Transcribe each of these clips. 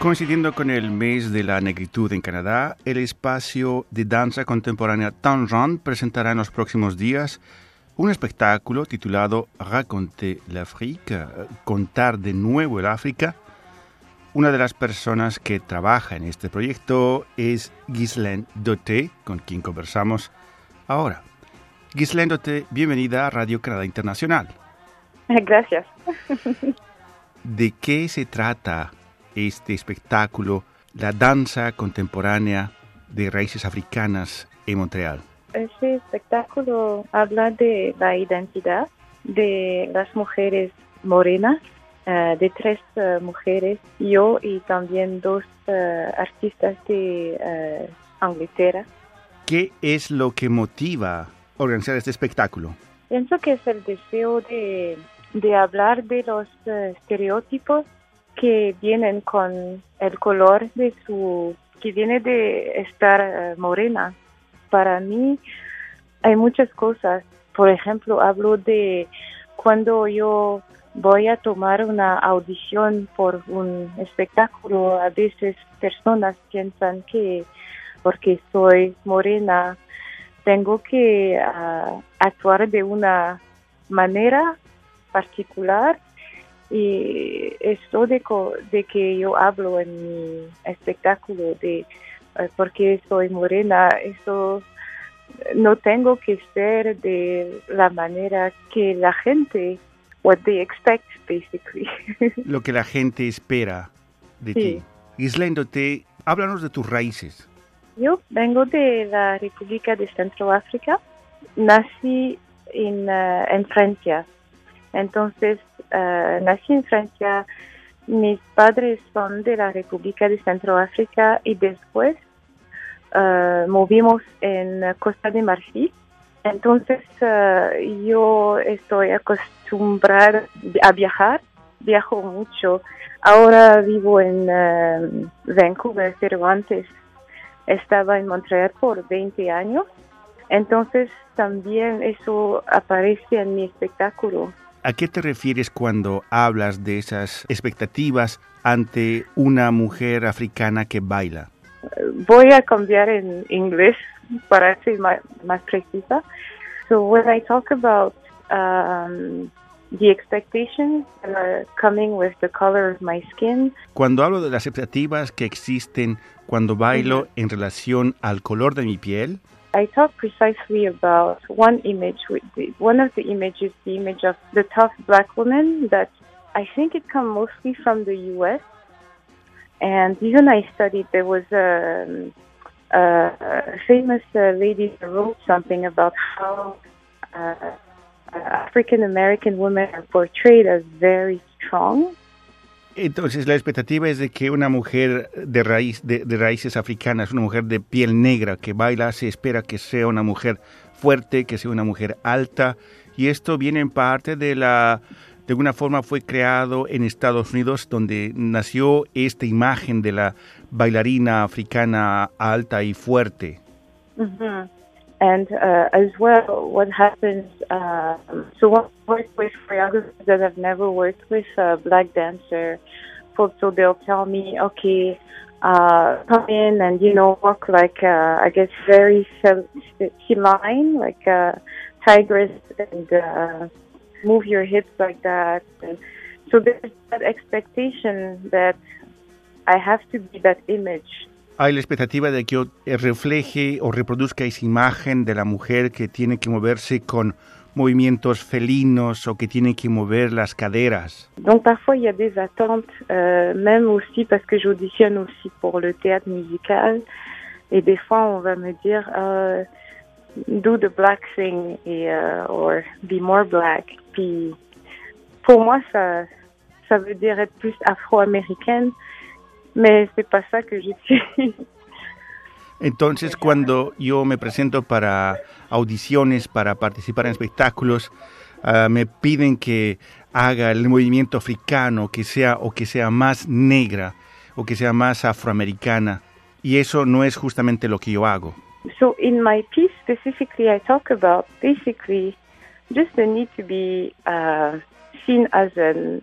Coincidiendo con el mes de la negritud en Canadá, el espacio de danza contemporánea Tangent presentará en los próximos días un espectáculo titulado Raconter l'Afrique, Contar de nuevo el África. Una de las personas que trabaja en este proyecto es Ghislaine Doté, con quien conversamos ahora. Ghislaine Doté, bienvenida a Radio Canadá Internacional. Gracias. ¿De qué se trata este espectáculo, la danza contemporánea de raíces africanas en Montreal? Este espectáculo habla de la identidad de las mujeres morenas, eh, de tres eh, mujeres, yo y también dos eh, artistas de Inglaterra. ¿Qué es lo que motiva organizar este espectáculo? Pienso que es el deseo de, de hablar de los estereotipos que vienen con el color de su, que viene de estar eh, morena. Para mí hay muchas cosas. Por ejemplo, hablo de cuando yo voy a tomar una audición por un espectáculo, a veces personas piensan que porque soy morena tengo que ah, actuar de una manera particular y esto de, de que yo hablo en mi espectáculo de eh, porque soy morena, eso no tengo que ser de la manera que la gente, what they expect, basically. Lo que la gente espera de ti. Islendote, háblanos de tus raíces. Yo vengo de la República de Centroáfrica. Nací en, eh, en Francia. Entonces, uh, nací en Francia. Mis padres son de la República de Centroáfrica y después uh, movimos en Costa de Marfil. Entonces, uh, yo estoy acostumbrada a viajar, viajo mucho. Ahora vivo en Vancouver, pero antes estaba en Montreal por 20 años. Entonces, también eso aparece en mi espectáculo. ¿A qué te refieres cuando hablas de esas expectativas ante una mujer africana que baila? Voy a cambiar en inglés para ser más, más precisa. So when I talk about um, the expectations that are coming with the color of my skin. Cuando hablo de las expectativas que existen cuando bailo en relación al color de mi piel. I talk precisely about one image. One of the images, the image of the tough black woman that I think it comes mostly from the U.S. And even I studied, there was a, a famous uh, lady that wrote something about how uh, African American women are portrayed as very strong Entonces la expectativa es de que una mujer de, raíz, de, raíces africanas, una mujer de piel negra que baila, se espera que sea una mujer fuerte, que sea una mujer alta, y esto viene en parte de la, de alguna forma fue creado en Estados Unidos, donde nació esta imagen de la bailarina africana alta y fuerte. And uh, as well, what happens, uh, so I work with choreographers that have never worked with a black dancer. So they'll tell me, okay, uh, come in and, you know, walk like, uh, I guess, very feline, like a tigress, and uh, move your hips like that. And so there's that expectation that I have to be that image hay la expectativa de que refleje o reproduzca esa imagen de la mujer que tiene que moverse con movimientos felinos o que tiene que mover las caderas. Donc parfois il y a des attentes, euh, même aussi parce que j'auditionne aussi pour le théâtre musical et des fois on va me dire euh, do the black thing et euh, or be more black. Puis pour moi ça ça veut dire être plus afro-américaine. Mais c'est pas ça que je suis. Entonces, cuando yo me presento para audiciones, para participar en espectáculos, uh, me piden que haga el movimiento africano, que sea o que sea más negra o que sea más afroamericana, y eso no es justamente lo que yo hago. So in my piece specifically, I talk about basically just the need to be uh, seen as a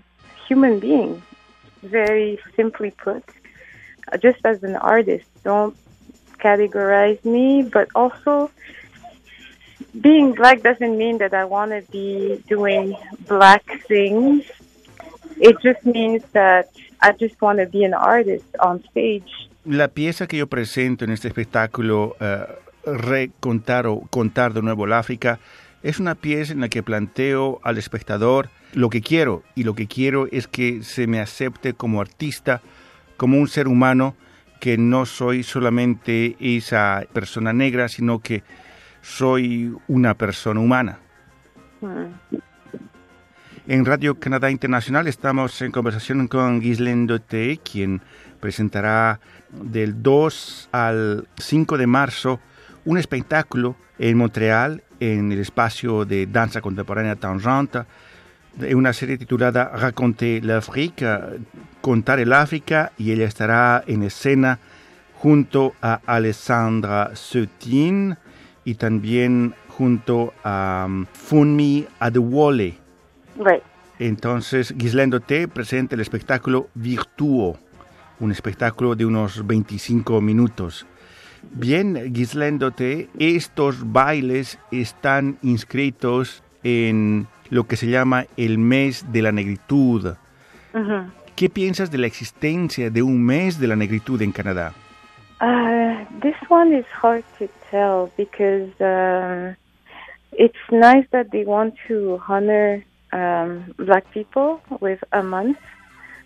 human being, very simply put. just as an artist. Don't categorize me, but also being black doesn't mean that I want to be doing black things. It just means that I just want to be an artist on stage. La pieza que yo presento en este espectáculo, uh, Recontar o Contar de nuevo África, es una pieza en la que planteo al espectador lo que quiero, y lo que quiero es que se me acepte como artista, como un ser humano, que no soy solamente esa persona negra, sino que soy una persona humana. En Radio Canadá Internacional estamos en conversación con Ghislaine Doté, quien presentará del 2 al 5 de marzo un espectáculo en Montreal en el espacio de danza contemporánea Tangente, una serie titulada Raconter l'Afrique, Contar el África, y ella estará en escena junto a Alessandra Sotin y también junto a um, Funmi Adewole. Right. Entonces, Gislendo T presenta el espectáculo Virtuo, un espectáculo de unos 25 minutos. Bien, Gislendo T, estos bailes están inscritos en lo que se llama el mes de la negritud. ¿Qué piensas de la existencia de un mes de la negritud en Canadá? Uh, this one is hard to tell because uh, it's nice that they want to honor um, black people with a month,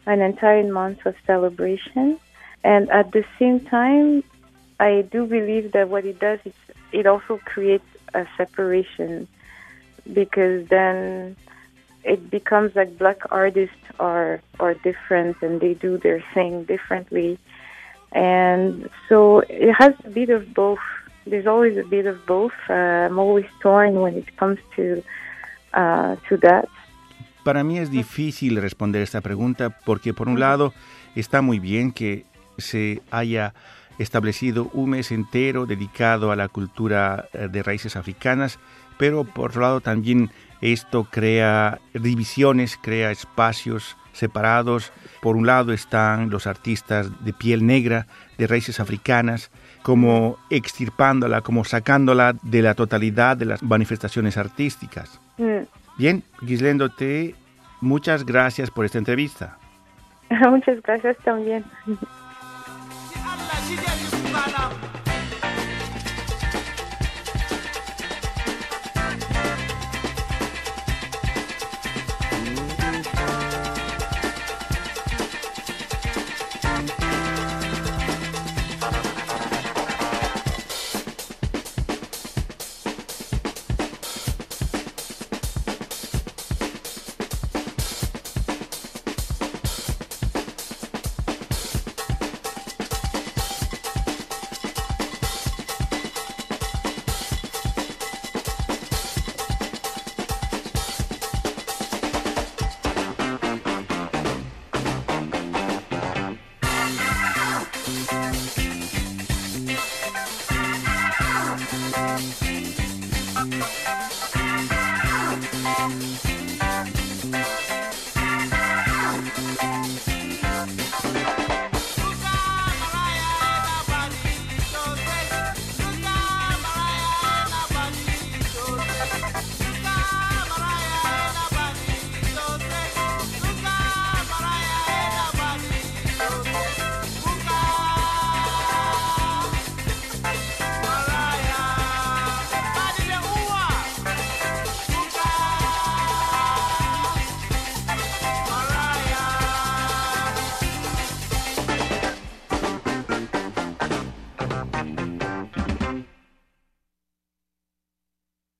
an entire month of celebration. And at the same time, I do believe that what it does is it also creates a separation because then it becomes like black artists are are different and they do their thing differently. And so it has a bit of both. There's always a bit of both. Uh, i'm always torn when it comes to uh, to that. Para mí es difícil responder esta pregunta porque por un lado está muy bien que se haya establecido un mes entero dedicado a la cultura eh, de raíces africanas pero por otro lado también esto crea divisiones, crea espacios separados. Por un lado están los artistas de piel negra, de raíces africanas, como extirpándola, como sacándola de la totalidad de las manifestaciones artísticas. Mm. Bien, Gislendote, muchas gracias por esta entrevista. muchas gracias también.